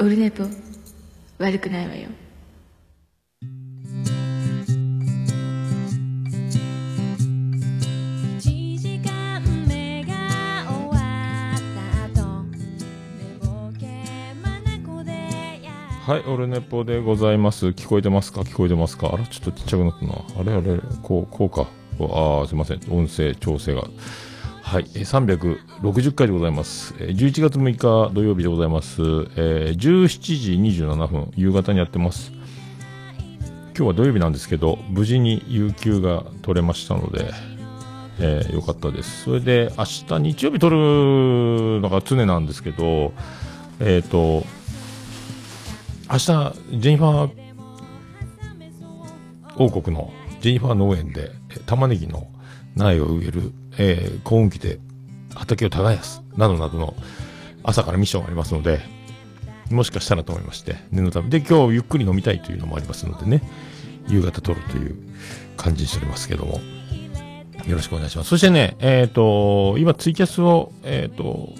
オルネポ悪くないわよ1時間目が終わった後寝ぼけ眼でやはい、オルネポでございます。聞こえてますか？聞こえてますか？あら、ちょっとちっちゃくなったな。あれあれ、こう、こうか。ああ、すいません。音声調整が。はい、360回でございます。11月6日土曜日でございます。えー17時27分、夕方にやってます。今日は土曜日なんですけど、無事に有給が取れましたので、えーよかったです。それで、明日日曜日取るのが常なんですけど、えっ、と、明日、ジェニファー王国のジェニファー農園で、玉ねぎの苗を植える、えー、幸運期で畑を耕す、などなどの朝からミッションがありますので、もしかしたらと思いまして、念のため。で、今日ゆっくり飲みたいというのもありますのでね、夕方撮るという感じにしておりますけども、よろしくお願いします。そしてね、えっ、と、今ツイキャスを、えっ、と、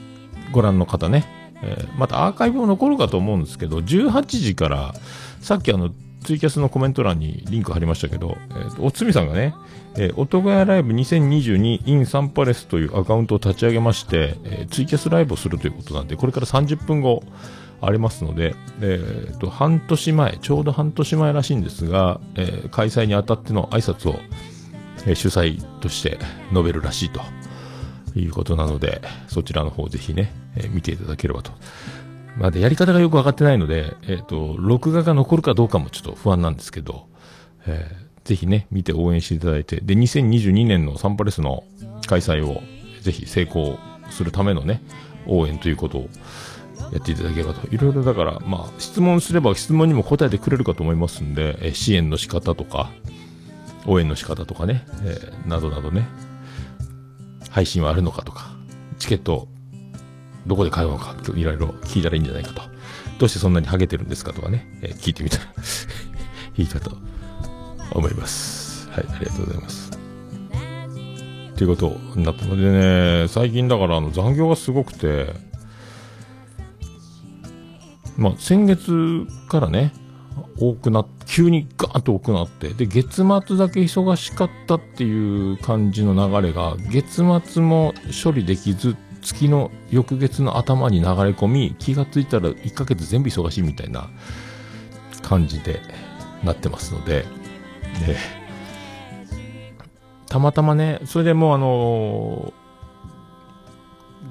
ご覧の方ね、えーまたアーカイブも残るかと思うんですけど、18時から、さっきあの、ツイキャスのコメント欄にリンク貼りましたけど、えーおつみさんがね、えー、音ヶ谷ライブ 2022in サンパレスというアカウントを立ち上げまして、えーツイキャスライブをするということなんで、これから30分後ありますので、えーと、半年前、ちょうど半年前らしいんですが、えー開催にあたっての挨拶を、えー主催として述べるらしいと。いうことなので、そちらの方ぜひね、えー見ていただければと。まだやり方がよくわかってないので、えっ、と、録画が残るかどうかもちょっと不安なんですけど、えーぜひね、見て応援していただいて、で、2022年のサンパレスの開催をぜひ成功するためのね、応援ということをやっていただければと。いろいろだから、まあ、質問すれば質問にも答えてくれるかと思いますんで、えー支援の仕方とか、応援の仕方とかね、えーなどなどね、配信はあるのかとか、チケットどこで買うか、いろいろ聞いたらいいんじゃないかと。どうしてそんなにハゲてるんですかとかね、えー聞いてみたら いいかと思います。はい、ありがとうございます。ということになったのでね、最近だからあの残業がすごくて、まあ先月からね、多くなっ急にガーンと多くなって、で、月末だけ忙しかったっていう感じの流れが、月末も処理できずっ、月の翌月の頭に流れ込み、気がついたら1ヶ月全部忙しいみたいな感じでなってますので、で、たまたまね、それでもうあの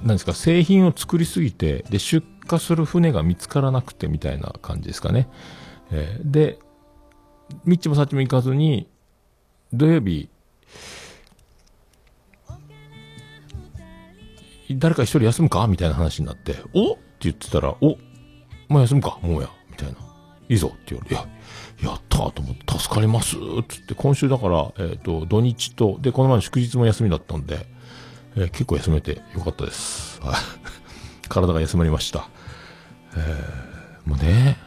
なんですか、製品を作りすぎて、で、出荷する船が見つからなくてみたいな感じですかね。えで、みっちもさっちも行かずに、土曜日、誰か一人休むかみたいな話になって、お？って言ってたら、お？もう休むか？もうや。みたいな。いいぞって言われて、いや、やったと思って、助かります？っつって、今週だから、えっ、と、土日と、で、この前の祝日も休みだったんで、えー結構休めてよかったです。体が休まりました。えーもうね、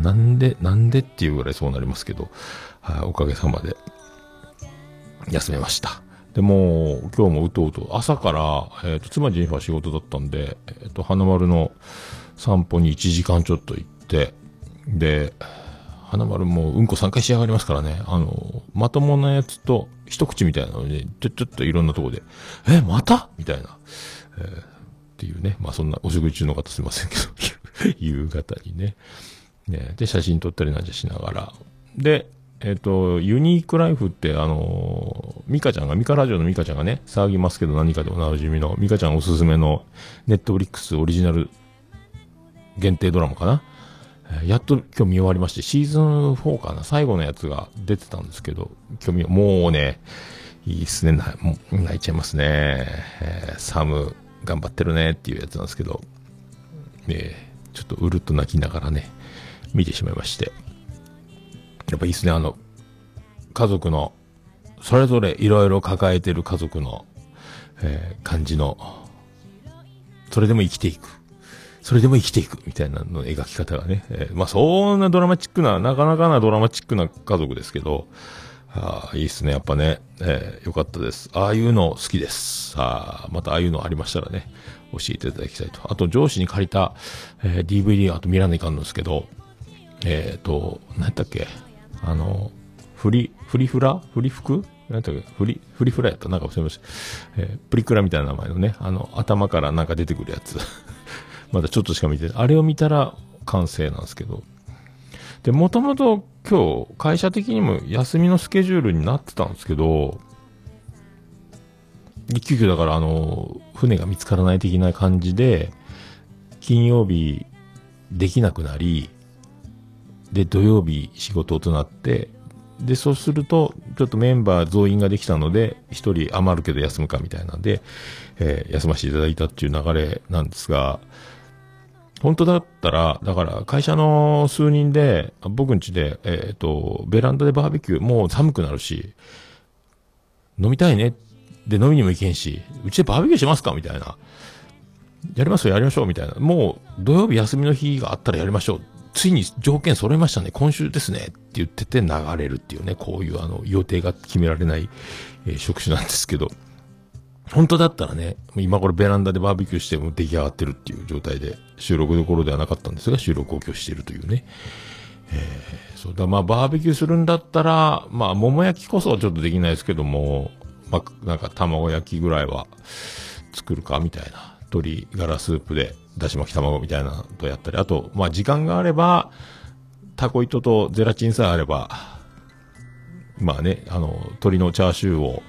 なんで、なんでっていうぐらいそうなりますけど、はい、おかげさまで、休めました。でもう、今日もうとうと、朝から、えっ、と、妻ジェニファー仕事だったんで、えっ、と、花丸の散歩に1時間ちょっと行って、で、花丸もううんこ3回仕上がりますからね、あの、まともなやつと、一口みたいなので、ちょ、ちょっといろんなとこで、え、また？みたいな、えーっていうね、まあそんなお食事中の方すいませんけど、夕方にね、ね、で、写真撮ったりなんじゃしながら。で、えっ、と、ユニークライフって、あのーミカちゃんが、ミカラジオのミカちゃんがね、騒ぎますけど何かでおなじみの、ミカちゃんおすすめの、ネットフリックスオリジナル限定ドラマかな？やっと今日見終わりまして、シーズン4かな、最後のやつが出てたんですけど、今日見、もうね、いいっすね、泣いちゃいますね。えーサム、頑張ってるねっていうやつなんですけど、えーちょっとうるっと泣きながらね、見てしまいまして。やっぱいいっすね、あの、家族の、それぞれいろいろ抱えてる家族の、えー感じの、それでも生きていく。それでも生きていくみたいなの描き方がね、えーまあそんなドラマチックな、なかなかなドラマチックな家族ですけど、ああ、いいっすね。やっぱね。えーよかったです。ああいうの好きです。ああ、またああいうのありましたらね、教えていただきたいと。あと、上司に借りた、えー DVD あと見らないかんのですけど、えっ、と、何やったっけ？あの、フリ、フリフラ？フリ服何やったっけフリ、フリフラやった？なんか忘れました。えープリクラみたいな名前のね、あの、頭からなんか出てくるやつ。まだちょっとしか見てない。あれを見たら完成なんですけど。で、もともと今日、会社的にも休みのスケジュールになってたんですけど、急遽だからあの、船が見つからない的な感じで、金曜日できなくなり、で、土曜日仕事となって、で、そうすると、ちょっとメンバー増員ができたので、一人余るけど休むかみたいなんで、えー休ませていただいたっていう流れなんですが、本当だったら、だから会社の数人で、僕ん家で、えっ、と、ベランダでバーベキュー、もう寒くなるし、飲みたいね。で、飲みにも行けんし、うちでバーベキューしますかみたいな。やりますよ、やりましょう、みたいな。もう、土曜日休みの日があったらやりましょう。ついに条件揃いましたね、今週ですね。って言ってて流れるっていうね、こういうあの、予定が決められない、えー職種なんですけど。本当だったらね、今これベランダでバーベキューしても出来上がってるっていう状態で、収録どころではなかったんですが、収録を今日してるというね。えーそうだ、まあバーベキューするんだったら、まあ桃焼きこそはちょっとできないですけども、まあなんか卵焼きぐらいは作るかみたいな。鶏ガラスープで、だし巻き卵みたいなとやったり、あと、まあ時間があれば、タコ糸とゼラチンさえあれば、まあね、あの、鶏のチャーシューを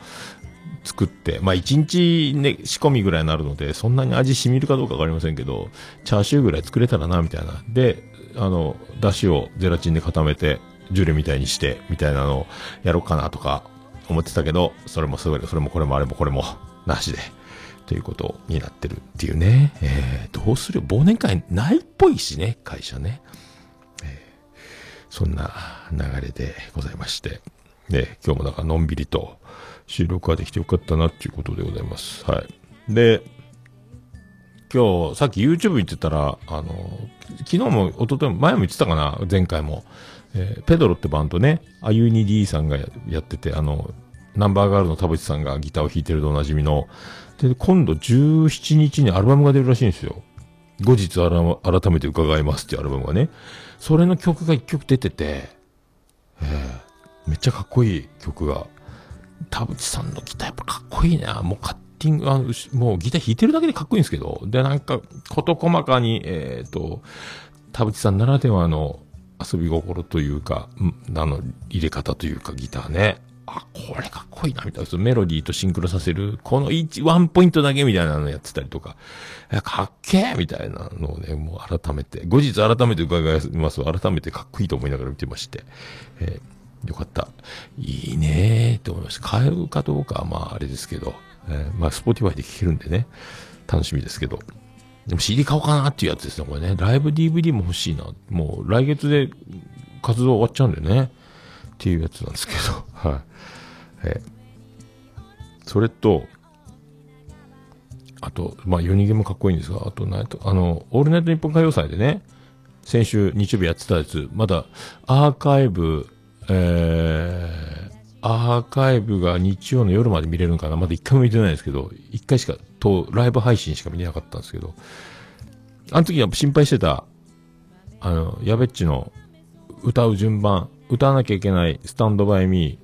作って、まあ一日ね、仕込みぐらいになるので、そんなに味染みるかどうかわかりませんけど、チャーシューぐらい作れたらな、みたいな。で、あの、だしをゼラチンで固めて、ジュレみたいにして、みたいなのをやろうかなとか思ってたけど、それもそれそれもこれもあれもこれもなしで、ということになってるっていうね。えー、どうする忘年会ないっぽいしね、会社ね。そんな流れでございまして。で、今日もなんかのんびりと収録ができてよかったなっていうことでございます。はい。で、今日、さっき YouTube 行ってたら、あの、昨日も一昨日も、前も言ってたかな、前回も。えーペドロってバンドね、あゆに D さんがやってて、あの、ナンバーガールの田淵さんがギターを弾いてるでおなじみの、で、今度17日にアルバムが出るらしいんですよ。後日改めて伺いますっていうアルバムがね。それの曲が一曲出てて、えーめっちゃかっこいい曲が。田淵さんのギターやっぱかっこいいな。もうカッティング、あの、もうギター弾いてるだけでかっこいいんですけど、で、なんか、事細かに、えっ、と、田淵さんならではの遊び心というか、んあの、入れ方というか、ギターね。あ、これかっこいいな、みたいな。そのメロディーとシンクロさせる、この1、ワンポイントだけみたいなのやってたりとか、かっけえみたいなのをね、もう改めて、後日改めて伺います。改めてかっこいいと思いながら見てまして、えーよかった。いいねーって思いました。買うかどうかはまああれですけど、えーまあ、 Spotify で聴けるんでね、楽しみですけど。でも CD 買おうかなっていうやつですね、これね。ライブ DVD も欲しいな。もう来月で活動終わっちゃうんでね。っていうやつなんですけど、はい。えそれと、あと、まあ、夜逃げもかっこいいんですが、あと、なと、あの、オールナイトニッポン歌謡祭でね、先週日曜日やってたやつ、まだアーカイブ、えー、アーカイブが日曜の夜まで見れるのかなまだ一回も見てないですけど、一回しか、と、ライブ配信しか見れなかったんですけど、あの時は心配してた、あの、やべっちの歌う順番、歌わなきゃいけないスタンドバイミー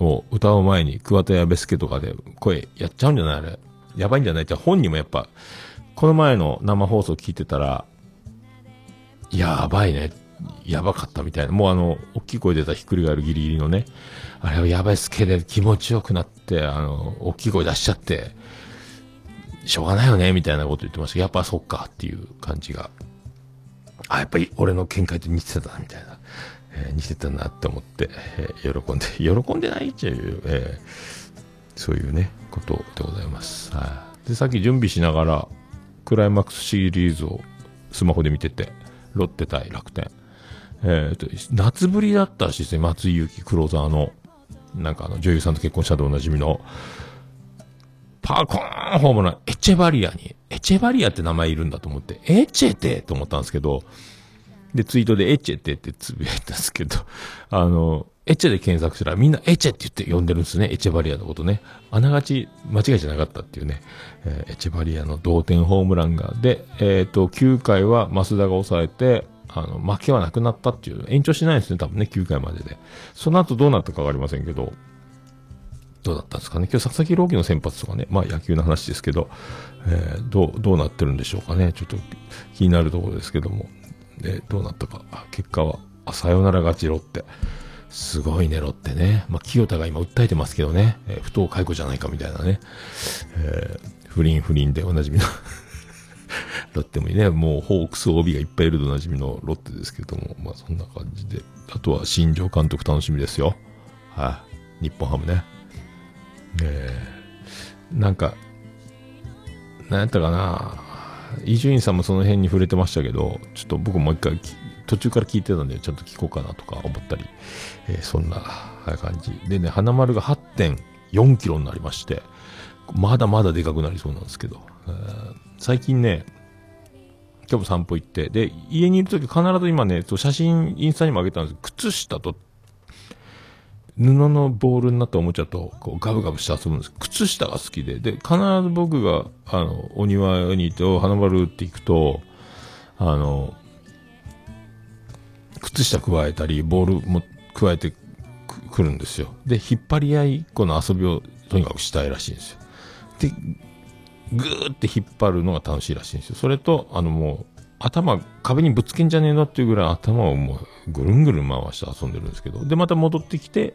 を歌う前に桑田やべすけとかで声やっちゃうんじゃない？あれ。やばいんじゃない？じゃあ本人もやっぱ、この前の生放送聞いてたら、やばいね。やばかったみたいな。もうあの、大きい声出たひっくり返るギリギリのね。あれはやばいっすけで気持ちよくなって、あの、大きい声出しちゃって、しょうがないよね、みたいなこと言ってましたやっぱそっかっていう感じが。あ、やっぱり俺の見解と似てた、みたいな。えー似てたなって思って、えー喜んで、喜んでないっていう、えーそういうね、ことでございます。はい。で、さっき準備しながら、クライマックスシリーズをスマホで見てて、ロッテ対楽天。えーと、夏ぶりだったしですね、松井裕樹、クローザーの、なんかあの、女優さんと結婚したでおなじみの、パーコーンホームラン、エチェバリアに、エチェバリアって名前いるんだと思って、エチェってと思ったんですけど、で、ツイートでエチェってってつぶやいたんですけど、あの、エチェで検索したらみんなエチェって言って呼んでるんですね。エチェバリアのことね。あながち間違いじゃなかったっていうね。えーエチェバリアの同点ホームランが。で、えっ、と、9回は増田が抑えて、あの、負けはなくなったっていう。延長しないんですね、多分ね、9回までで。その後どうなったかわかりませんけど、どうだったんですかね。今日佐々木朗希の先発とかね、まあ野球の話ですけど、えーどう、どうなってるんでしょうかね。ちょっと気になるところですけども。で、どうなったか。結果は、あ、さよなら勝ちロッテ。すごいね、ロッテね。まあ、清田が今訴えてますけどね。えー不当解雇じゃないかみたいなね。えー不倫不倫でおなじみの ロッテもいいね、もうホークス OB がいっぱいいるとおなじみのロッテですけども、まあそんな感じで。あとは新庄監督楽しみですよ。はい、日本ハムね。えーなんか、なんやったかな伊集院さんもその辺に触れてましたけど、ちょっと僕もう一回途中から聞いてたんで、ちょっと聞こうかなとか思ったり、えーそんな感じ。でね、花丸が8.4キロになりまして、まだまだでかくなりそうなんですけど、えー最近ね、今日も散歩行って、で、家にいるとき必ず今ね、写真インスタにも上げたんですけど、靴下と布のボールになったおもちゃとこうガブガブして遊ぶんです。靴下が好きで。で必ず僕があのお庭にいてお花丸って行くとあの靴下加えたりボールも加えてくるんですよ。で引っ張り合いこの遊びをとにかくしたいらしいんですよ。でぐーって引っ張るのが楽しいらしいんですよ。それとあのもう頭壁にぶつけんじゃねえのっていうぐらい頭をもうぐるんぐるん回して遊んでるんですけどでまた戻ってきて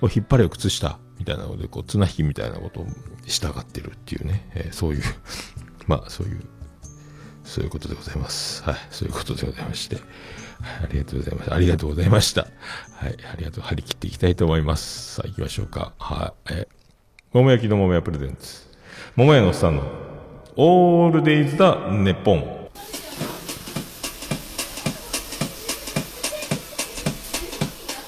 こう引っ張れよ靴下みたいなのでこう綱引きみたいなことを従ってるっていうね、えーそういう まあそういうそういうことでございます。はい。そういうことでございまして、はい、ありがとうございました。ありがとうございました。はい。ありがとう。張り切っていきたいと思います。さあ行きましょうか。はい。え桃焼きの桃屋プレゼンツ。桃屋のおっさんのオールデイズだネッポン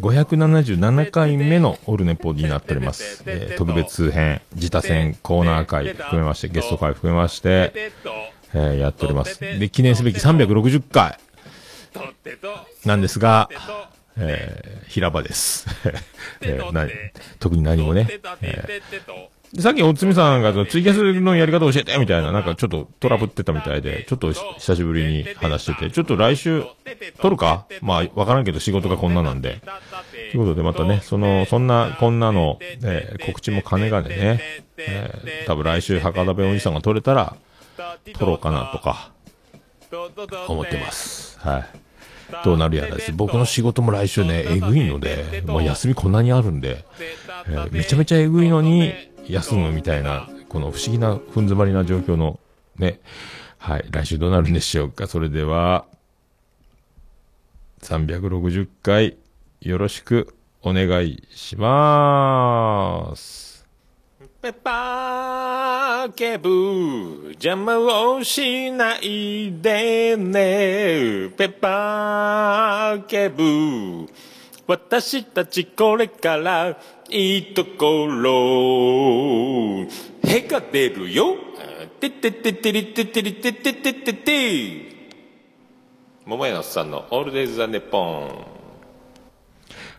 577回目のオルネポになっております。えー特別編、自他戦、コーナー会含めまして、ゲスト会含めまして、えーやっております。で、記念すべき360回なんですが、えー平場です。えーな特に何もね。えーさっきおつみさんがツイキャスのやり方教えてみたいな、なんかちょっとトラブってたみたいで、ちょっと久しぶりに話してて、ちょっと来週撮るか？まあ、わからんけど仕事がこんななんで。ということでまたね、その、そんな、こんなの、えー告知も兼ねがねね、えー多分来週博多弁おじさんが撮れたら、撮ろうかなとか、思ってます。はい。どうなるやらです。僕の仕事も来週ね、えぐいので、もう休みこんなにあるんで、えーめちゃめちゃえぐいのに、休むみたいな、この不思議な、ふん詰まりな状況の、ね、はい、来週どうなるんでしょうか。それでは、360回、よろしくお願いします。ペッパーケブ邪魔をしないでねペッパーケブ私たちこれからいいところへが出るよててててりててりてててて桃屋のさんのオールデイズ・ザ・ネッポン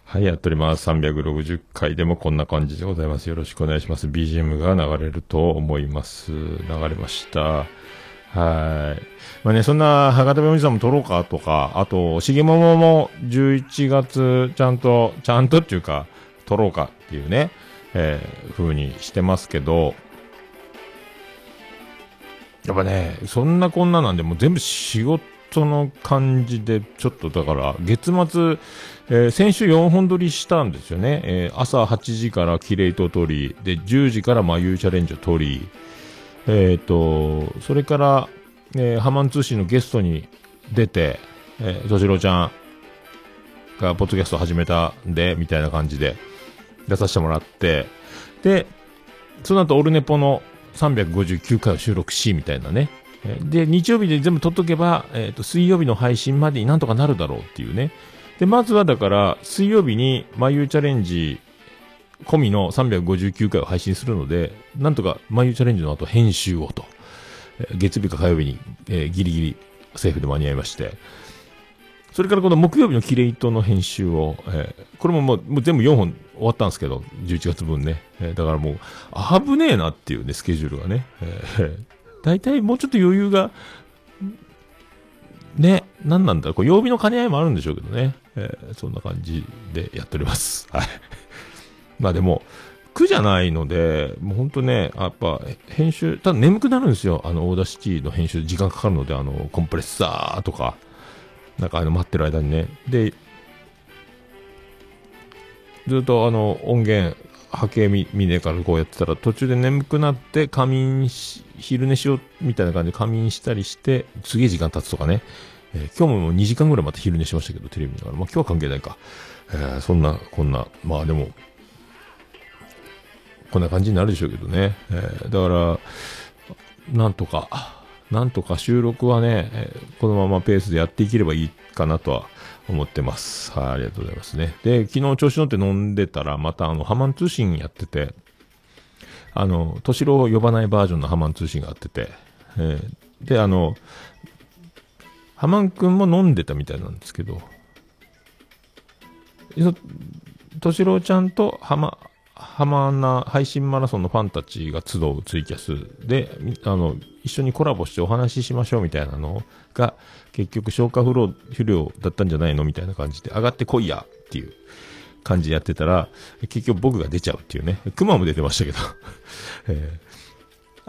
はい、やっております。360回でもこんな感じでございます。よろしくお願いします。BGM が流れると思います。流れました。はい。まあね、そんな、博多弁おじさんも撮ろうかとか、あと、しげももも11月、ちゃんと、ちゃんとっていうか、撮ろうかっていうね、えー、風にしてますけど、やっぱね、そんなこんななんで、もう全部仕事の感じで、ちょっとだから、月末、えー先週4本撮りしたんですよね。えー朝8時からキレイト撮り、で、10時からまゆうチャレンジを撮り、えっ、と、それから、えーハマン通信のゲストに出て、えー、としろちゃんがポッドキャスト始めたんで、みたいな感じで。出させてもらって、で、その後オルネポの359回を収録し、みたいなね。で、日曜日で全部撮っとけば、えっ、と、水曜日の配信までになんとかなるだろうっていうね。で、まずはだから、水曜日に、眉チャレンジ込みの359回を配信するので、なんとか眉チャレンジの後編集をと。月日か火曜日に、えーギリギリセーフで間に合いまして。それからこの木曜日のキレイトの編集を、えーこれももうもう全部4本終わったんですけど、11月分ね。えーだからもう、危ねえなっていうね、スケジュールがね。えー 大体もうちょっと余裕が、ね、何なんだろう、こう曜日の兼ね合いもあるんでしょうけどね。えーそんな感じでやっております。はい。まあでも、苦じゃないので、もう本当ね、やっぱ編集、ただ眠くなるんですよ。あの、 Audacity の編集時間かかるので、あの、コンプレッサーとか、なんかあの、待ってる間にね。で、ずっとあの、音源、波形見見ねえからこうやってたら、途中で眠くなって仮眠し、昼寝しようみたいな感じで仮眠したりして、すげえ時間経つとかね。えー今日も2時間ぐらいまた昼寝しましたけど、テレビ見ながら。まあ今日は関係ないか。えーそんな、こんな、まあでも、こんな感じになるでしょうけどね。えーだから、なんとか、なんとか収録はね、このままペースでやっていければいいかなとは思ってます。はい、ありがとうございますね。で、昨日調子乗って飲んでたら、またあの、ハマン通信やってて、あの、敏郎を呼ばないバージョンのハマン通信があってて、えーで、あの、ハマンくんも飲んでたみたいなんですけど、そ敏郎ちゃんとハマ、ハマナ配信マラソンのファンたちが集うツイキャスで、あの、一緒にコラボしてお話ししましょうみたいなのが、結局消化不良不良だったんじゃないのみたいな感じで、上がってこいやっていう感じでやってたら、結局僕が出ちゃうっていうね。クマも出てましたけど。えー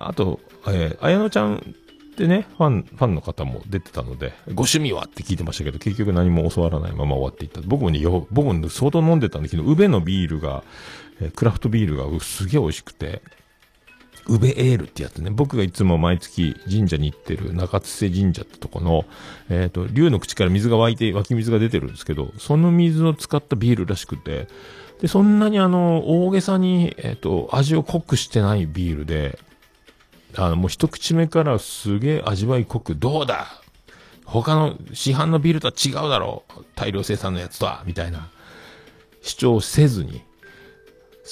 あと、えー、綾乃ちゃんってね、ファン、ファンの方も出てたので、ご趣味はって聞いてましたけど、結局何も教わらないまま終わっていった。僕もね、よ、僕も相当飲んでたんだけど、宇部のビールが、えクラフトビールがすげえ美味しくて、宇部エールってやつね。僕がいつも毎月神社に行ってる中津瀬神社ってとこの、えっ、と、竜の口から水が湧いて、湧き水が出てるんですけど、その水を使ったビールらしくて、で、そんなにあの、大げさに、えっ、と、味を濃くしてないビールで、あの、もう一口目からすげえ味わい濃く、どうだ他の市販のビールとは違うだろう大量生産のやつとはみたいな主張せずに、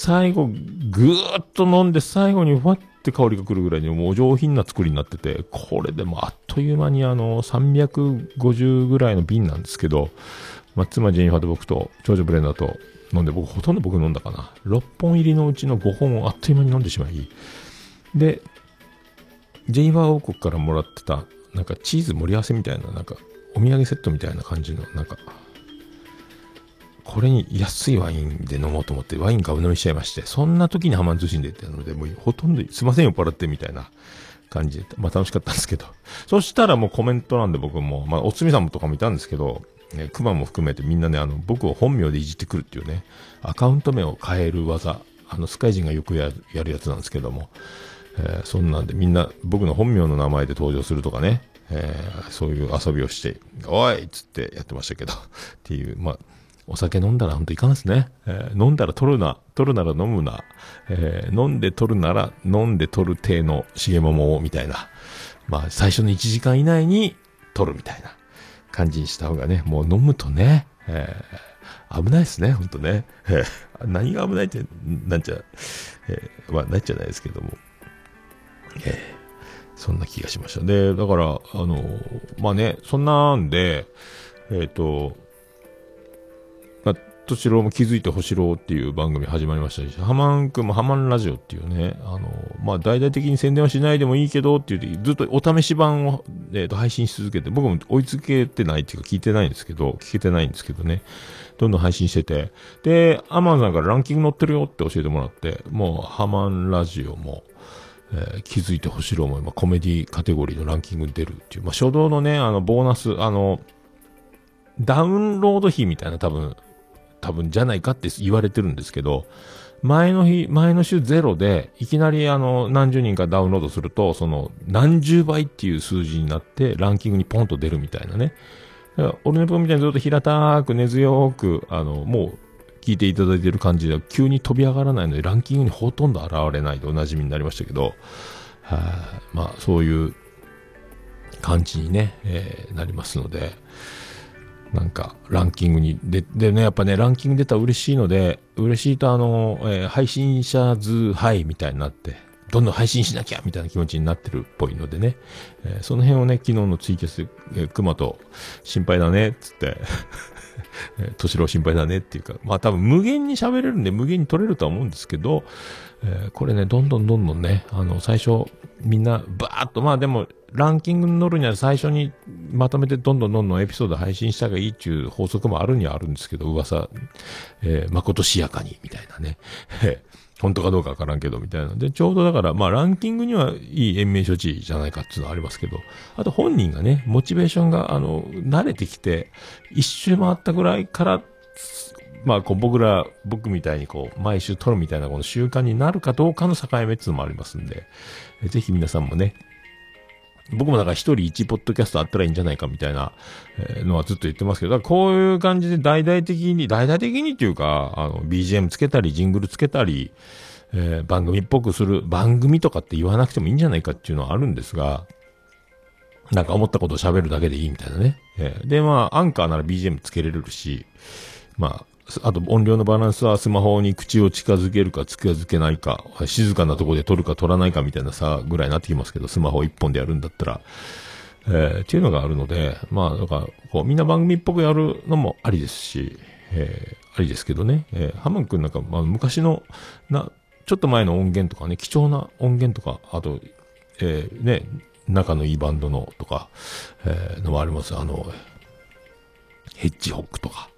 最後、ぐーっと飲んで最後にふわって香りが来るぐらいにもう上品な作りになってて、これでもあっという間にあの、350ぐらいの瓶なんですけど、まあ、妻ジェニファーと僕と長女ブレンダーと飲んで、僕ほとんど僕飲んだかな。6本入りのうちの5本をあっという間に飲んでしまい、で、ジェニファー王国からもらってた、なんかチーズ盛り合わせみたいな、なんかお土産セットみたいな感じの、なんか、これに安いワインで飲もうと思ってワイン買う飲みしちゃいまして、そんな時にハマン通信でってやるので、もうほとんどすいません酔っ払ってみたいな感じで、まあ楽しかったんですけど。そしたらもうコメントなんで僕も、まあおつみさんとかもいたんですけど、ね、クマも含めてみんなね、あの、僕を本名でいじってくるっていうね、アカウント名を変える技、あの、スカイ人がよくやるやるやつなんですけども、えーそんなんでみんな僕の本名の名前で登場するとかね、えーそういう遊びをして、おいっつってやってましたけど、っていう、まあ、お酒飲んだら本当いかんですね。えー飲んだら取るな、取るなら飲むな、えー飲んで取るなら飲んで取る体の重桃をみたいな、まあ、最初の1時間以内に取るみたいな感じにした方がね、もう飲むとね、えー危ないですね、本当ね。え何が危ないって、なんちゃ、えーまあ、ないじゃないですけども。えーそんな気がしました。で、だから、あの、まあね、そんなんで、えっ、と、まあ、としろも気づいてほしろっていう番組始まりましたし、ハマンくんもハマンラジオっていうね、あの、まあ、大々的に宣伝はしないでもいいけどって言って、ずっとお試し版を、えーと配信し続けて、僕も追いつけてないっていうか聞いてないんですけど、聞けてないんですけどね、どんどん配信してて、で、アマンさんからランキング載ってるよって教えてもらって、もう、ハマンラジオも、えー気づいてほしろも今コメディカテゴリーのランキングに出るっていう、まあ、初動のね、あの、ボーナス、あの、ダウンロード費みたいな多分、多分じゃないかって言われてるんですけど、前の日、前の週ゼロで、いきなりあの、何十人かダウンロードすると、その、何十倍っていう数字になって、ランキングにポンと出るみたいなね。だからオルネポみたいにずっと平たく根強く、あの、もう、聞いていただいてる感じでは、急に飛び上がらないので、ランキングにほとんど現れないでおなじみになりましたけど、はいまあ、そういう感じにね、えーなりますので、なんか、ランキングに、で、でね、やっぱね、ランキング出たら嬉しいので、嬉しいとあの、えー配信者図はいみたいになって、どんどん配信しなきゃみたいな気持ちになってるっぽいのでね、えーその辺をね、昨日のツイキャス、えー熊と心配だね、っつって、えー敏郎心配だねっていうか、まあ多分無限に喋れるんで無限に取れるとは思うんですけど、えーこれね、どんどんどんどんね、あの、最初、みんな、バーっと、まあでも、ランキングに乗るには最初にまとめてどんどんどんどんエピソード配信した方がいいっていう法則もあるにはあるんですけど、噂、えー、まことしやかに、みたいなね。本当かどうかわからんけど、みたいな。で、ちょうどだから、まあ、ランキングにはいい延命処置じゃないかっていうのはありますけど、あと本人がね、モチベーションが、あの、慣れてきて、一周回ったぐらいから、まあ、こう僕ら、僕みたいにこう、毎週撮るみたいなこの習慣になるかどうかの境目っていうのもありますんで、ぜひ皆さんもね、僕もだから一人一ポッドキャストあったらいいんじゃないかみたいなのはずっと言ってますけど、こういう感じで大々的に、大々的にっていうか、あの、BGM つけたり、ジングルつけたり、えー番組っぽくする、番組とかって言わなくてもいいんじゃないかっていうのはあるんですが、なんか思ったことを喋るだけでいいみたいなね。えーで、まあ、アンカーなら BGM つけれるし、まあ、あと音量のバランスはスマホに口を近づけるか近づけないか、静かなとこで撮るか撮らないかみたいなさぐらいになってきますけど、スマホ一本でやるんだったら、えーっていうのがあるので、まあ、だか、こう、みんな番組っぽくやるのもありですし、えーありですけどね、えーハマン君なんか、まあ、昔の、な、ちょっと前の音源とかね、貴重な音源とか、あと、えーね、仲のいいバンドのとか、えーのもあります。あの、ヘッジホックとか、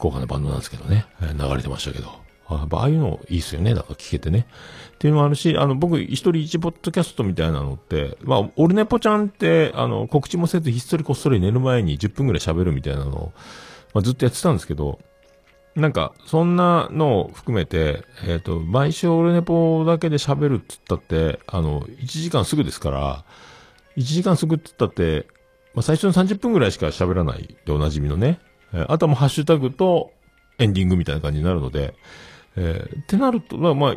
福岡のバンドなんですけどね、流れてましたけど。ああいうのいいっすよね。だから聞けてね。っていうのもあるし、あの、僕、一人一ポッドキャストみたいなのって、まあ、オルネポちゃんって、あの、告知もせずひっそりこっそり寝る前に10分ぐらい喋るみたいなのを、まあ、ずっとやってたんですけど、なんか、そんなのを含めて、えっ、と、毎週オルネポだけで喋るっつったって、あの、1時間すぐですから、1時間すぐっつったって、まあ、最初の30分ぐらいしか喋らないでおなじみのね。えーあとはもうハッシュタグとエンディングみたいな感じになるので、えーってなると、まあまあ、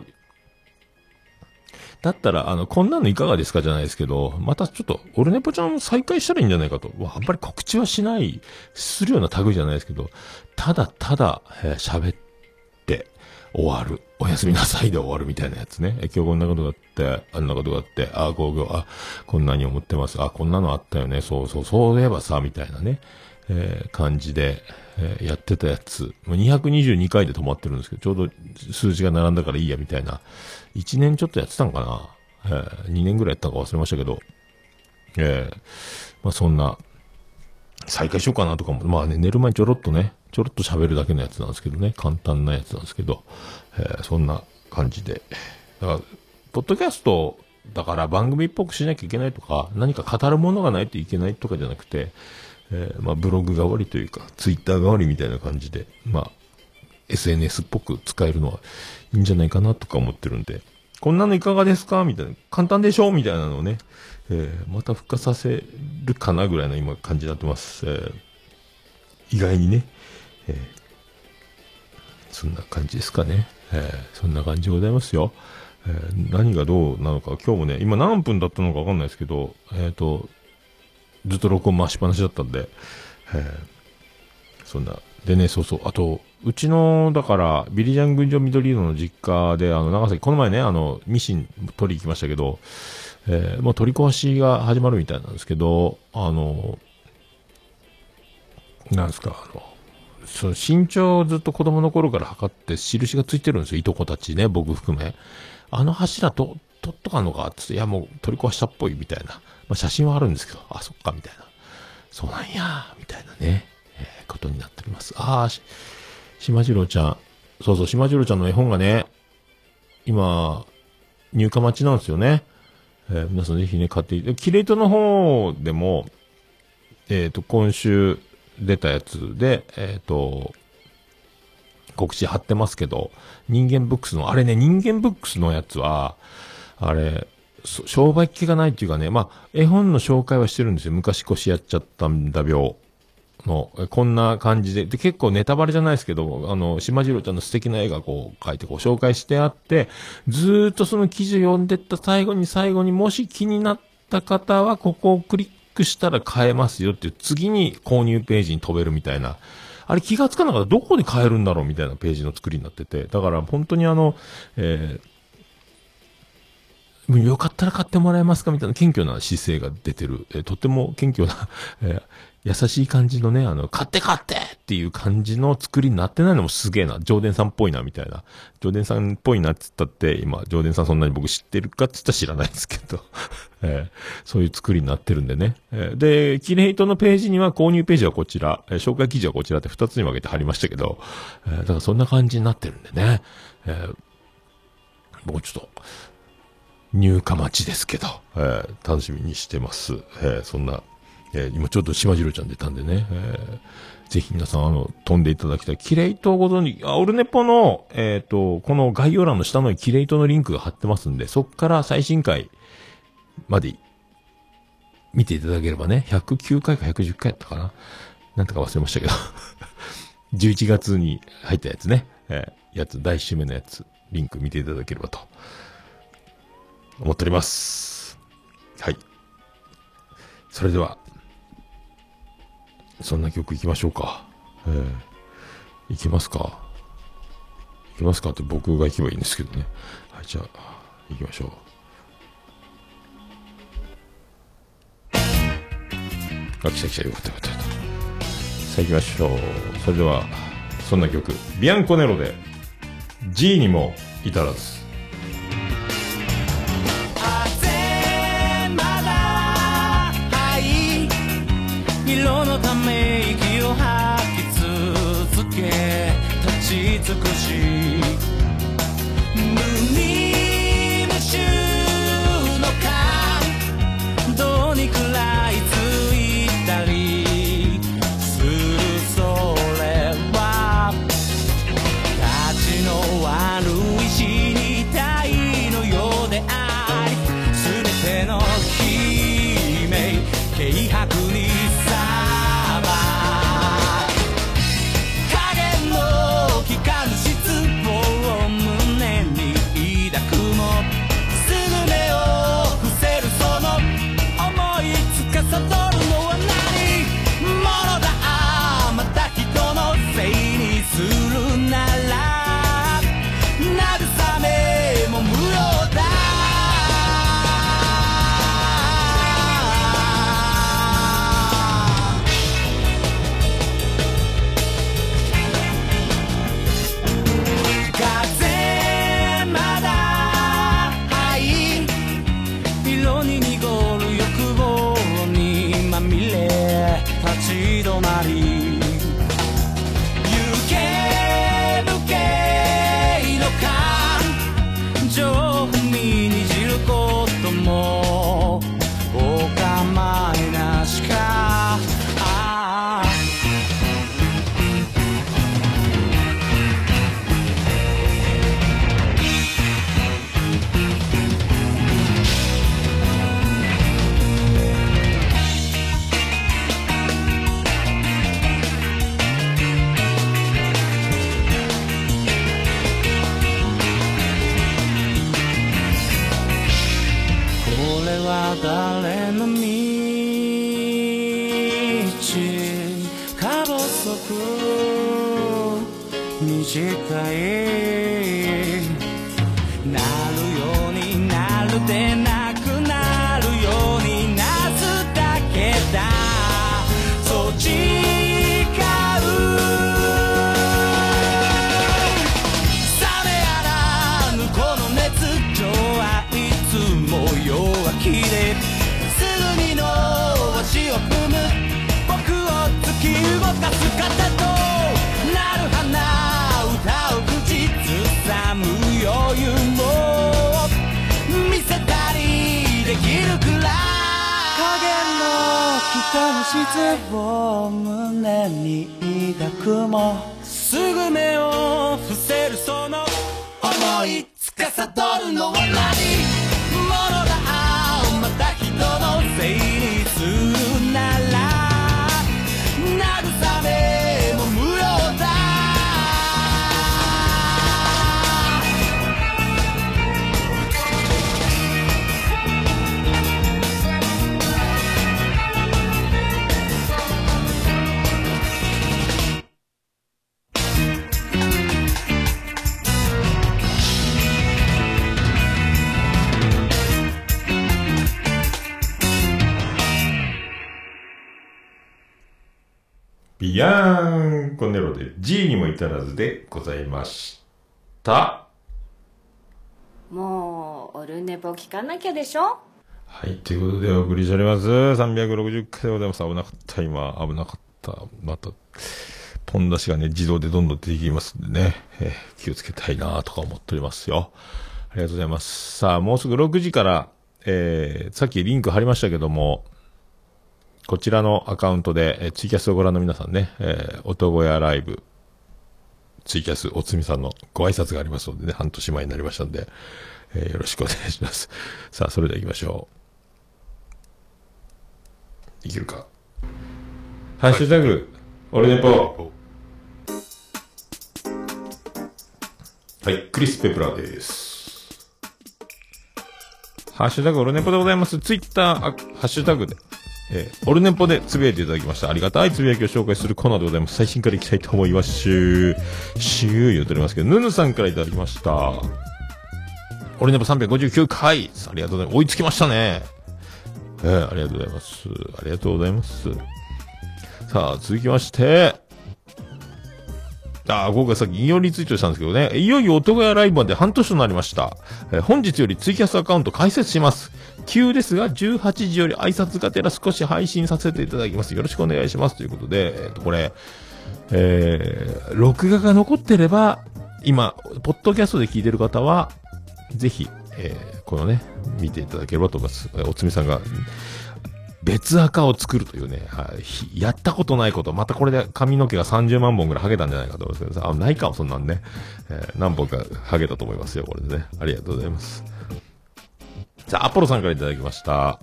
だったら、あの、こんなのいかがですかじゃないですけど、またちょっと、オルネポちゃん再開したらいいんじゃないかと。あんまり告知はしない、するような類じゃないですけど、ただただ、えー喋って終わる。おやすみなさいで終わるみたいなやつね。え今日こんなことがあって、あんなことがあって、ああ、こう、あ、こんなに思ってます。あ、こんなのあったよね。そうそう、そういえばさ、みたいなね。えー感じで、えーやってたやつ。もう222回で止まってるんですけど、ちょうど数字が並んだからいいや、みたいな。1年ちょっとやってたんかな。えー2年ぐらいやったか忘れましたけど。えーまあそんな、再開しようかなとかも、まあね、寝る前にちょろっとね、ちょろっと喋るだけのやつなんですけどね、簡単なやつなんですけど、えーそんな感じで。だから、ポッドキャストだから番組っぽくしなきゃいけないとか、何か語るものがないといけないとかじゃなくて、えーまあブログ代わりというか、ツイッター代わりみたいな感じで、まあ、SNS っぽく使えるのはいいんじゃないかなとか思ってるんで、こんなのいかがですか？みたいな、簡単でしょ？みたいなのをね、えーまた復活させるかなぐらいの今感じになってます。えー意外にね、えーそんな感じですかね。えそんな感じでございますよ。え何がどうなのか、今日もね、今何分だったのかわかんないですけど、えっ、と、ずっと録音回しっぱなしだったんで、えーそんな。でね、そうそう。あと、うちの、だから、ビリジャン群青緑色の実家で、あの、長崎、この前ね、あの、ミシン取り行きましたけど、えーもう取り壊しが始まるみたいなんですけど、あの、なんですか、あの、その身長をずっと子供の頃から測って印がついてるんですよ、いとこたちね、僕含め。あの柱と、取っとかんのかつって、いやもう取り壊したっぽいみたいな。まあ写真はあるんですけど、あ、そっか、みたいな。そうなんや、みたいなね、えーことになっております。ああ、し、島次郎ちゃん。そうそう、島次郎ちゃんの絵本がね、今、入荷待ちなんですよね。えー皆さんぜひね、買っていて、キレイトの方でも、えっ、と、今週出たやつで、えっ、と、告知貼ってますけど、人間ブックスの、あれね、人間ブックスのやつは、あれ、商売っ気がないっていうかね、まあ、絵本の紹介はしてるんですよ。昔腰やっちゃったんだ病の、こんな感じで、で、結構ネタバレじゃないですけど、あの、島次郎ちゃんの素敵な絵がこう書いてこう紹介してあって、ずっとその記事を読んでった最後に最後にもし気になった方は、ここをクリックしたら買えますよっていう、次に購入ページに飛べるみたいな、あれ気がつかなかった。らどこで買えるんだろうみたいなページの作りになってて、だから本当にあの、えーよかったら買ってもらえますかみたいな謙虚な姿勢が出てる、えとっても謙虚な、え優しい感じのね、あの、買って買ってっていう感じの作りになってないのもすげえな。上田さんっぽいな、みたいな。上田さんっぽいなって言ったって、今、上田さんそんなに僕知ってるかって言ったら知らないですけど、えーそういう作りになってるんでね。えーで、キレイトのページには購入ページはこちら、えー紹介記事はこちらって二つに分けて貼りましたけど、えだからそんな感じになってるんでね。えーもうちょっと、入荷待ちですけど、えー楽しみにしてます。えーそんな、えー今ちょっと島次郎ちゃん出たんでね、えーぜひ皆さん、あの、飛んでいただきたい。キレイトをご存知、あ、オルネポの、えっ、と、この概要欄の下のキレイトのリンクが貼ってますんで、そっから最新回まで見ていただければね、109回か110回やったかな。なんとか忘れましたけど。11月に入ったやつね、えーやつ、第1週目のやつ、リンク見ていただければと思っております。はい。それでは、そんな曲いきましょうか。えー、いきますか。いきますかって僕が行けばいいんですけどね。はい、じゃあ、行きましょう。あ、来た来た、よかったよかった。さあ行きましょう。それでは、そんな曲、ビアンコネロで、G にも至らず。の質を胸に抱くも。すぐ目を伏せるその思い。司るのは何？ビヤーンコネロで G にも至らずでございました。もうオルネポ聞かなきゃでしょ？はい、ということでお送りしております。360回でございます。危なかった、今。危なかった。また、ポン出しがね、自動でどんどん出てきますんでね、えー気をつけたいなとか思っておりますよ。ありがとうございます。さあ、もうすぐ6時から、えー、さっきリンク貼りましたけども、こちらのアカウントで、えーツイキャスをご覧の皆さんね、えー、音小屋ライブ、ツイキャス、おつみさんのご挨拶がありますのでね、半年前になりましたんで、えーよろしくお願いします。さあ、それでは行きましょう。いけるか。ハッシュタグ、オルネポ。はい、クリス・ペプラーです。ハッシュタグ、オルネポでございます。ツイッター、ハッシュタグで、えーオルネポでつぶやいていただきました。ありがたいつぶやきを紹介するコーナーでございます。最新からいきたいと思います。シュー、シュー言うとおりますけど、ヌヌさんからいただきました。オルネポ359回。ありがとうございます。追いつきましたね。えーありがとうございます。ありがとうございます。さあ、続きまして、ああ、今回さっき引用リツイートしたんですけどね、いよいよ音がライブまで半年となりました。えー本日よりツイキャスアカウント開設します。急ですが、18時より挨拶がてら少し配信させていただきます。よろしくお願いします。ということで、えっ、と、これ、えー、録画が残ってれば、今、ポッドキャストで聞いてる方は、ぜひ、えーこのね、見ていただければと思います。おつみさんが、別赤を作るというね、はいやったことないこと、またこれで髪の毛が30万本ぐらいハゲたんじゃないかと思うんですけど、あ、ないかも、そんなんね。えー何本かハゲたと思いますよ、これでね。ありがとうございます。さあ、アポロさんからいただきました。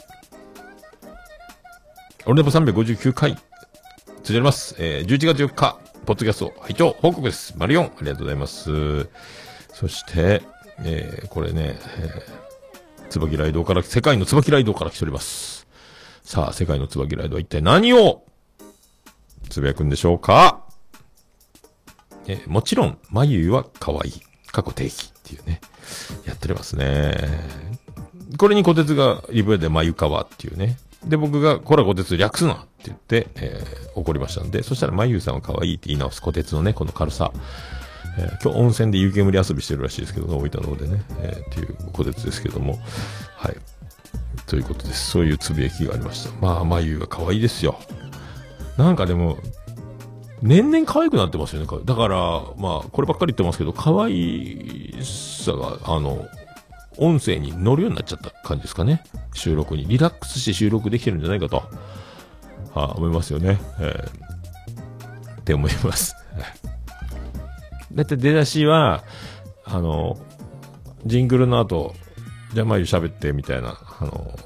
オルネポ359回、続いております。えー11月4日、ポッドキャスト、拝聴報告です。丸4、ありがとうございます。そして、えーこれね、えー、椿ライドから、世界の椿ライドから来ております。さあ、世界の椿ライドは一体何をつぶやくんでしょうか？えーもちろん、眉は可愛い。過去定期っていうね、やっておりますね。これに小鉄がリブで眉川っていうね。で、僕が、これは小鉄略すなって言って、えー怒りましたんで、そしたら眉さんは可愛いって言い直す小鉄のね、この軽さ。えー今日温泉で湯煙遊びしてるらしいですけど、大分の方でね、えーっていう小鉄ですけども、はい。ということです。そういうつぶやきがありました。まあ、眉が可愛いですよ。なんかでも、年々可愛くなってますよね。だから、まあ、こればっかり言ってますけど、可愛さが、あの、音声に乗るようになっちゃった感じですかね。収録に。リラックスして収録できてるんじゃないかと、はあ、思いますよね。えーって思います。だいたい出だしは、あの、ジングルの後、じゃあまゆ喋ってみたいな、あの、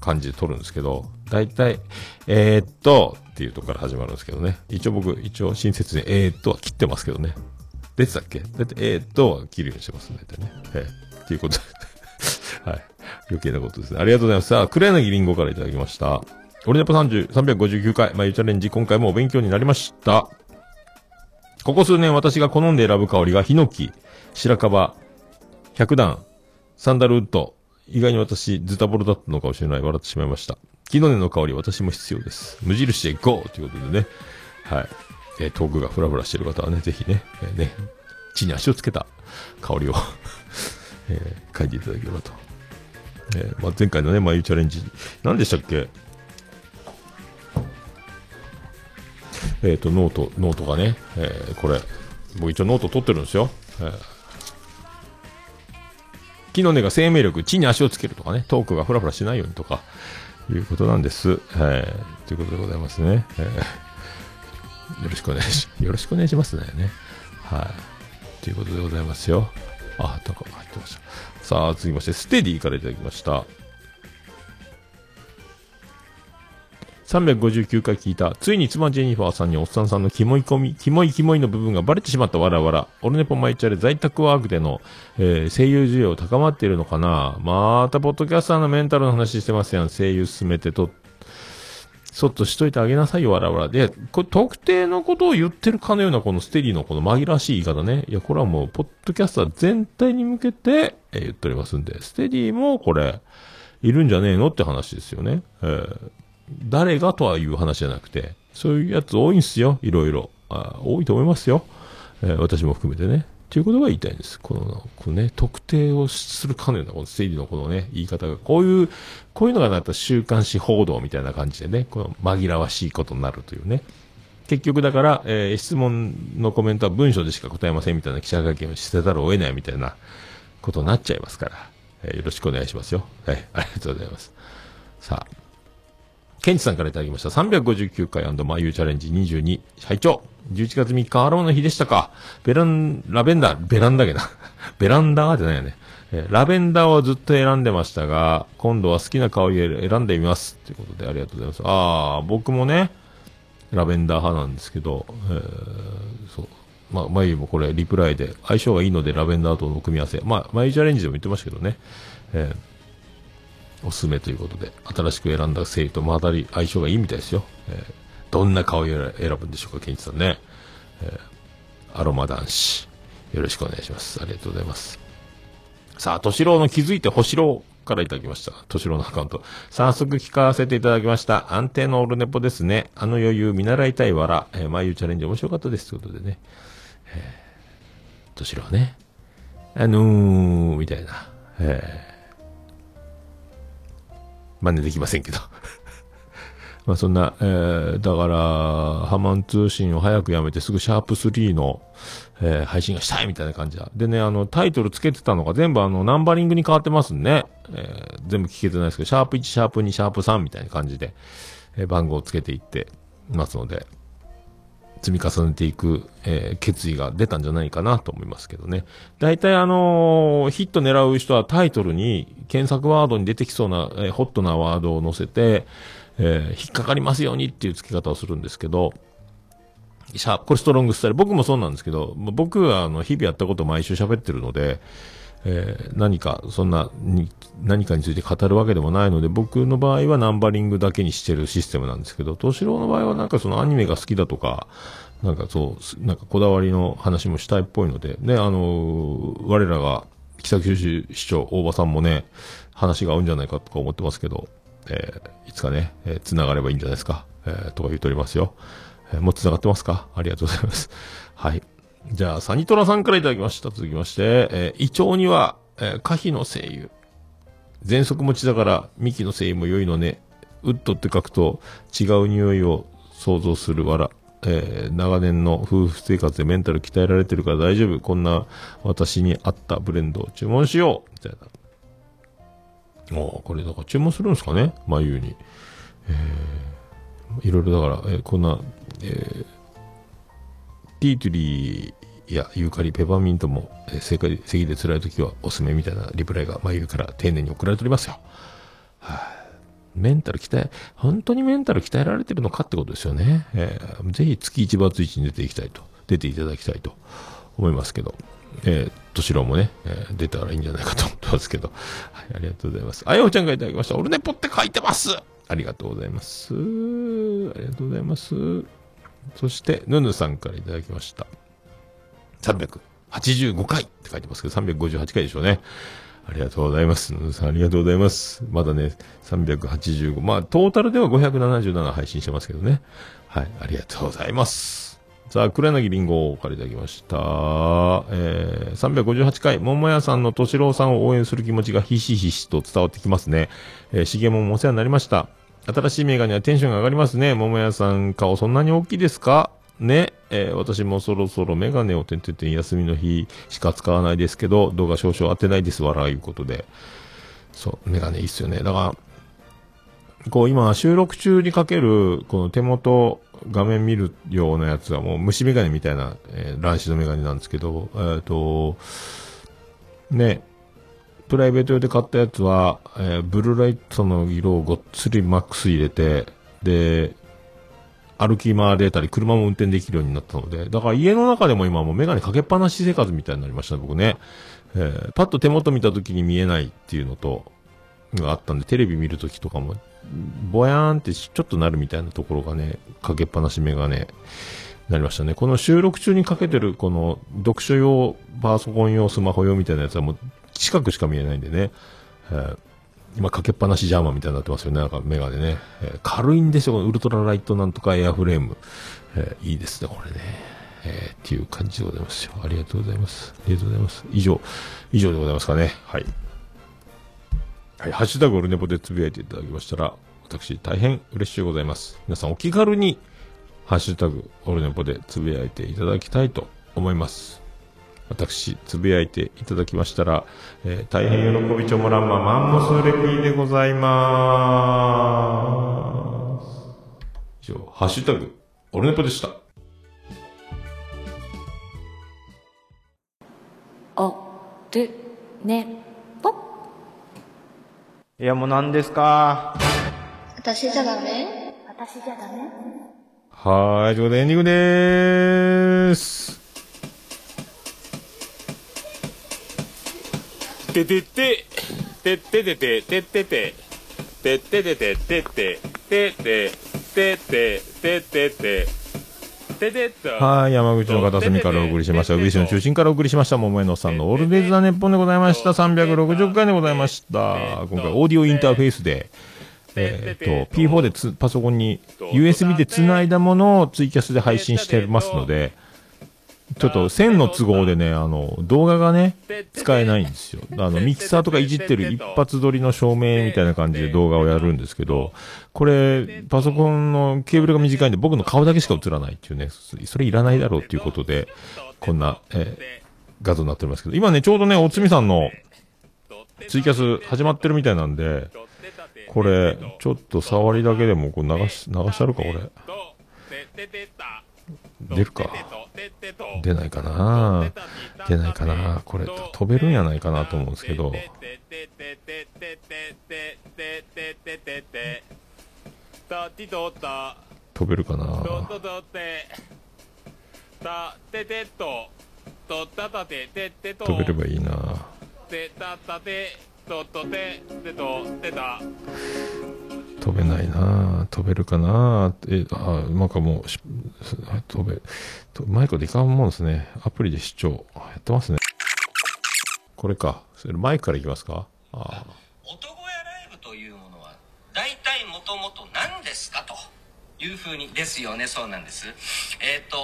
感じで撮るんですけど、だいたい、えー、っと、っていうとこから始まるんですけどね。一応僕、一応親切に、えー、っとは切ってますけどね。出てたっけ？だって、えー、っとは切るようにしてますね。大体ね。えー、っていうことで。はい。余計なことですね。ありがとうございます。さあ、黒柳りんごからいただきました。オリネポ30、359回、まゆチャレンジ、今回もお勉強になりました。ここ数年私が好んで選ぶ香りが、ヒノキ、白樺、百段、サンダルウッド。意外に私、ズタボロだったのかもしれない。笑ってしまいました。木の根の香り、私も必要です。無印で GO! ということでね。はい。えートークがフラフラしてる方はね、ぜひね、えーね、地に足をつけた香りを、えー嗅いでいただければと。えーまあ、前回のね、マイチャレンジ、何でしたっけ？えっ、と、ノート、ノートがね、えーこれ、僕一応ノート取ってるんですよ。えー木の根が生命力、地に足をつけるとかね、トークがフラフラしないようにとか、いうことなんです。えーということでございますね。えーよろしくお願いし、よろしくお願いしますね。はい。ということでございますよ。あ、なんか入ってました。さあ、続きまして、ステディからいただきました。359回聞いた。ついに妻ジェニファーさんにおっさんさんのキモい込み、キモいキモいの部分がバレてしまったわらわら。オルネポマイチャレ在宅ワークでの、えー声優需要高まっているのかなまた、ポッドキャスターのメンタルの話してますやん。声優進めてと、そっとしといてあげなさいよ、わらわら。で、これ特定のことを言ってるかのようなこのステディのこの紛らわしい言い方ね。いや、これはもう、ポッドキャスター全体に向けて、え言っておりますんで、ステディもこれ、いるんじゃねえのって話ですよね。えー誰がとはいう話じゃなくて、そういうやつ多いんすよ、いろいろ。あ多いと思いますよ。えー私も含めてね。ということが言いたいんです。この、このね、特定をするかのような、この整理のこのね、言い方が、こういう、こういうのがなんか週刊誌報道みたいな感じでね、この紛らわしいことになるというね。結局だから、えー質問のコメントは文章でしか答えませんみたいな記者会見をしてざるを得ないみたいなことになっちゃいますから、えーよろしくお願いしますよ。はい、ありがとうございます。さあ、ケンチさんからいただきました。359回マユーチャレンジ22、拝聴11月3日、アロマの日でしたか？ベラン、ラベンダー、ベランダゲな？ベランダーじゃないよね。えーラベンダーをずっと選んでましたが、今度は好きな香りを選んでみます。ということでありがとうございます。ああ、僕もね、ラベンダー派なんですけど、えーそう。まあ、マユもこれ、リプライで、相性がいいのでラベンダーとの組み合わせ。まあ、マユーチャレンジでも言ってましたけどね。えーおすすめということで、新しく選んだ生とまたり相性がいいみたいですよ。えーどんな香りを選ぶんでしょうか、ケンイチさんね。えーアロマ男子。よろしくお願いします。ありがとうございます。さあ、としろうの気づいて星郎からいただきました。としろうのアカウント。早速聞かせていただきました。安定のオルネポですね。あの余裕見習いたいわら。えー、眉チャレンジ面白かったです。ということでね。えー、としろね。あのー、みたいな。えー真似できませんけど。まあそんな、えー、だから、ハマン通信を早くやめてすぐシャープ3の、えー配信がしたいみたいな感じだ。でね、あの、タイトルつけてたのが全部あの、ナンバリングに変わってますんで、えー全部聞けてないですけど、シャープ1、シャープ2、シャープ3みたいな感じで、え番号をつけていってますので、積み重ねていく、えー決意が出たんじゃないかなと思いますけどね。大体あのーヒット狙う人はタイトルに検索ワードに出てきそうな、えーホットなワードを載せて、え引っかかりますようにっていう付け方をするんですけど、シャープ、これストロングスタイル。僕もそうなんですけど、僕はあの、日々やったことを毎週喋ってるので、えー何か、そんなに、何かについて語るわけでもないので、僕の場合はナンバリングだけにしてるシステムなんですけど、東四郎の場合はなんかそのアニメが好きだとか、なんかそう、なんかこだわりの話もしたいっぽいので、ね、あのー我らが、北九州市長、大場さんもね、話が合うんじゃないかとか思ってますけど、えーいつかね、えー繋がればいいんじゃないですか、えーとか言っておりますよ。えーもう繋がってますか？ありがとうございます。はい。じゃあ、サニトラさんからいただきました。続きまして、えー胃腸には、えー可否の精油。喘息持ちだから、ミキの精油も良いのね。ウッドって書くと、違う匂いを想像するわら。えー長年の夫婦生活でメンタル鍛えられてるから大丈夫。こんな私に合ったブレンドを注文しようみたいな。おこれだから注文するんですかね？眉に。えーいろいろだから、えーこんな、えーティートゥリーやユーカリ、ペパーミントも、えー、正解、咳で辛い時はおすすめみたいなリプライが眉毛から丁寧に送られておりますよ。はいメンタル鍛え、本当にメンタル鍛えられてるのかってことですよね。えーぜひ月1バツ1に出ていきたいと、出ていただきたいと思いますけど、えー、としろもね、えー出たらいいんじゃないかと思ってますけど、はい、ありがとうございます。あやおちゃんがいただきました。オルネポって書いてますありがとうございます。ありがとうございます。そして、ぬぬさんからいただきました。385回って書いてますけど、358回でしょうね。ありがとうございます。ぬぬさんありがとうございます。まだね、385。まあ、トータルでは577配信してますけどね。はい、ありがとうございます。さあ、黒柳りんごからいただきました。えー、358回、桃屋さんの敏郎さんを応援する気持ちがひしひしと伝わってきますね。えー、しげももお世話になりました。新しいメガネはテンションが上がりますね。桃屋さん顔そんなに大きいですか？ね、えー私もそろそろメガネをてんてんてん休みの日しか使わないですけど、動画少々当てないですわら、いうことで。そう、メガネいいっすよね。だから、こう今収録中にかける、この手元画面見るようなやつはもう虫眼鏡みたいな、えー乱視の眼鏡なんですけど、えっ、と、ね、プライベート用で買ったやつは、えーブルーライトの色をごっつりマックス入れて、で、歩き回れたり、車も運転できるようになったので、だから家の中でも今もうメガネかけっぱなし生活みたいになりました、僕ね。えーパッと手元見た時に見えないっていうのと、があったんで、テレビ見るときとかも、ぼやーんってちょっとなるみたいなところがね、かけっぱなしメガネ、なりましたね。この収録中にかけてる、この読書用、パソコン用、スマホ用みたいなやつはもう近くしか見えないんでね、えー今かけっぱなしジャーマンみたいになってますよね。なんかメガネね。えー軽いんですよ。このウルトラライトなんとかエアフレーム。えーいいですね、これね。えーっていう感じでございますよ。ありがとうございます。ありがとうございます。以上、以上でございますかね。はい。はい、ハッシュタグオルネポでつぶやいていただきましたら、私大変嬉しいございます。皆さんお気軽に、ハッシュタグオルネポでつぶやいていただきたいと思います。私、つぶやいていただきましたら、えー大変喜びちょもらんまマンモスレピーでございます。以上、ハッシュタグオルネポでした。おるねぽいやもう何ですか？私じゃダメ？はーい、ということでエンディングでーす。ててて、てっててて、てってて、てっててて、てって、てって、てって、てってて、ててっと。はい、山口の片隅からお送りしました。ウグイスの中心からお送りしました、桃江野さんのオールデイズ・ザ・ネッポンでございました。360回でございました。今回、オーディオインターフェースで、えーっと、P4 でつパソコンに USB で繋いだものをツイキャスで配信してますので、ちょっと線の都合でね、あの、動画がね、使えないんですよ。あの、ミキサーとかいじってる一発撮りの照明みたいな感じで動画をやるんですけど、これ、パソコンのケーブルが短いんで僕の顔だけしか映らないっていうね、それいらないだろうっていうことで、こんな、えー画像になっておりますけど、今ね、ちょうどね、おつみさんのツイキャス始まってるみたいなんで、これ、ちょっと触りだけでもこう流し、流してあるか、これ。出るか。出ないかな。出ないかな。これ、飛べるんやないかなと思うんですけど、飛べるかな。飛べればいいな。飛べないな。飛べるかなえ、あ、なんかもうし、飛べ、とうまいこといかんもんですね。アプリで視聴。やってますね。これか。それマイクからいきますか？あ音小屋ライブというものは大体もともと何ですか？というふうにですよねそうなんですえっ、と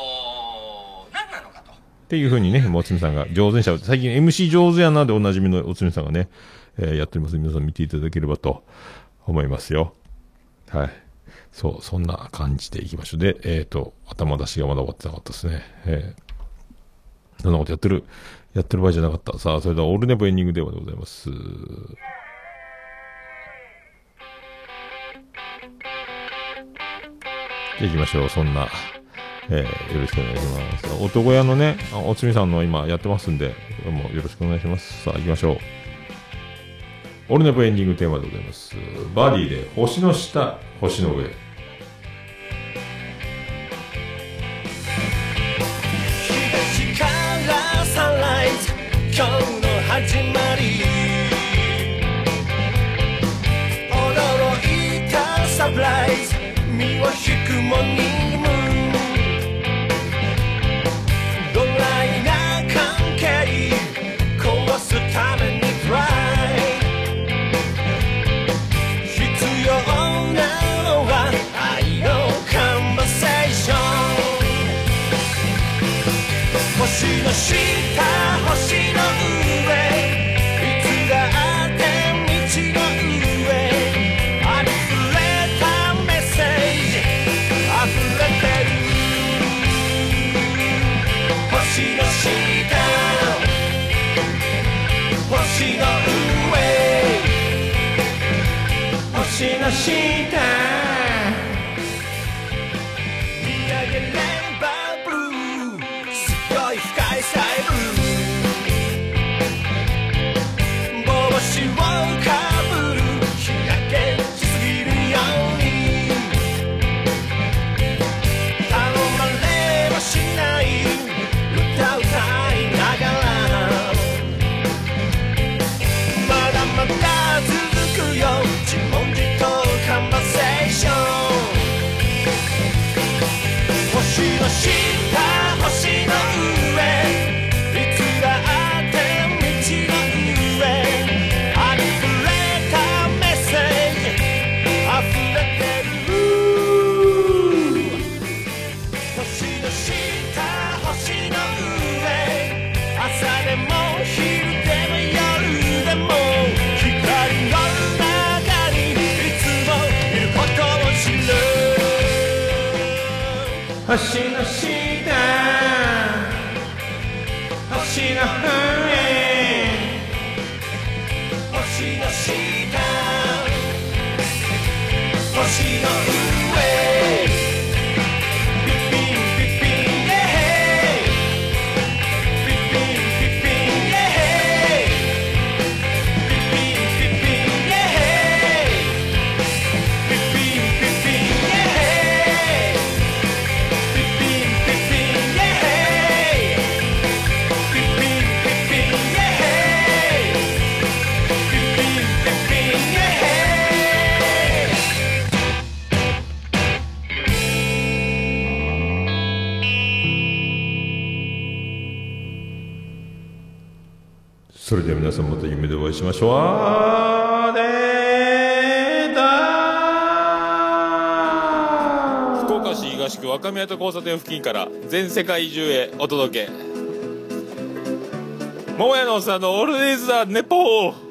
何なのかとっていうふうにね、もうおつみさんが上手にしゃべって、最近 MC 上手やなでおなじみのおつみさんがね、えーやっております。皆さん見ていただければと思いますよ。はい。そう、そんな感じでいきましょう。で、えっ、と、頭出しがまだ終わってなかったですね。えー、そんなことやってる、やってる場合じゃなかった。さあ、それではオールネポエンディングではでございます。じゃあ行きましょう。そんな、えーよろしくお願いします。男屋のね、おつみさんの今やってますんで、これもよろしくお願いします。さあ、行きましょう。オルネポエンディングテーマでございます。バディで星の下、星の上。今日の始まり皆さんまた夢でお会いしましょう。あーでーだ福岡市東区若宮と交差点付近から全世界中へお届け。桃屋のおっさんのオールディーズ・ザ・ネポー。